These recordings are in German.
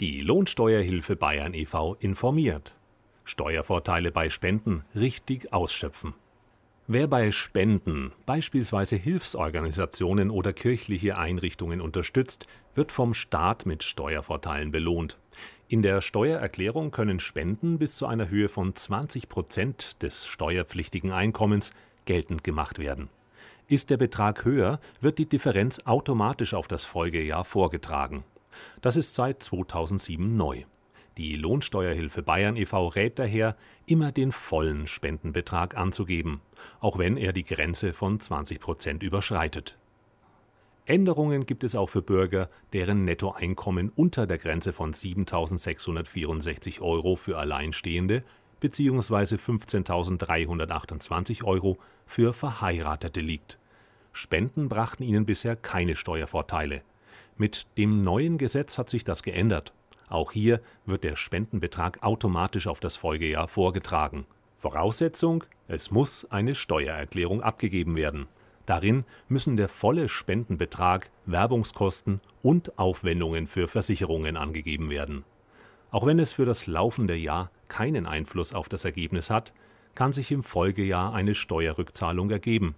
Die Lohnsteuerhilfe Bayern e.V. informiert. Steuervorteile bei Spenden richtig ausschöpfen. Wer bei Spenden beispielsweise Hilfsorganisationen oder kirchliche Einrichtungen unterstützt, wird vom Staat mit Steuervorteilen belohnt. In der Steuererklärung können Spenden bis zu einer Höhe von 20 Prozent des steuerpflichtigen Einkommens geltend gemacht werden. Ist der Betrag höher, wird die Differenz automatisch auf das Folgejahr vorgetragen. Das ist seit 2007 neu. Die Lohnsteuerhilfe Bayern e.V. rät daher, immer den vollen Spendenbetrag anzugeben, auch wenn er die Grenze von 20 Prozent überschreitet. Änderungen gibt es auch für Bürger, deren Nettoeinkommen unter der Grenze von 7.664 Euro für Alleinstehende bzw. 15.328 Euro für Verheiratete liegt. Spenden brachten ihnen bisher keine Steuervorteile. Mit dem neuen Gesetz hat sich das geändert. Auch hier wird der Spendenbetrag automatisch auf das Folgejahr vorgetragen. Voraussetzung: Es muss eine Steuererklärung abgegeben werden. Darin müssen der volle Spendenbetrag, Werbungskosten und Aufwendungen für Versicherungen angegeben werden. Auch wenn es für das laufende Jahr keinen Einfluss auf das Ergebnis hat, kann sich im Folgejahr eine Steuerrückzahlung ergeben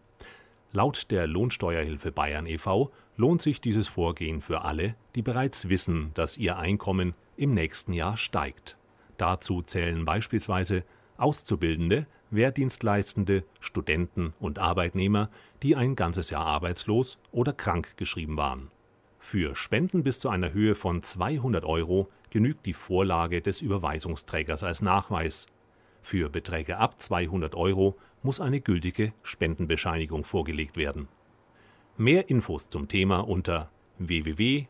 Laut der Lohnsteuerhilfe Bayern e.V. lohnt sich dieses Vorgehen für alle, die bereits wissen, dass ihr Einkommen im nächsten Jahr steigt. Dazu zählen beispielsweise Auszubildende, Wehrdienstleistende, Studenten und Arbeitnehmer, die ein ganzes Jahr arbeitslos oder krank geschrieben waren. Für Spenden bis zu einer Höhe von 200 Euro genügt die Vorlage des Überweisungsträgers als Nachweis für Beträge ab 200 Euro muss eine gültige Spendenbescheinigung vorgelegt werden. Mehr Infos zum Thema unter www.lohi.de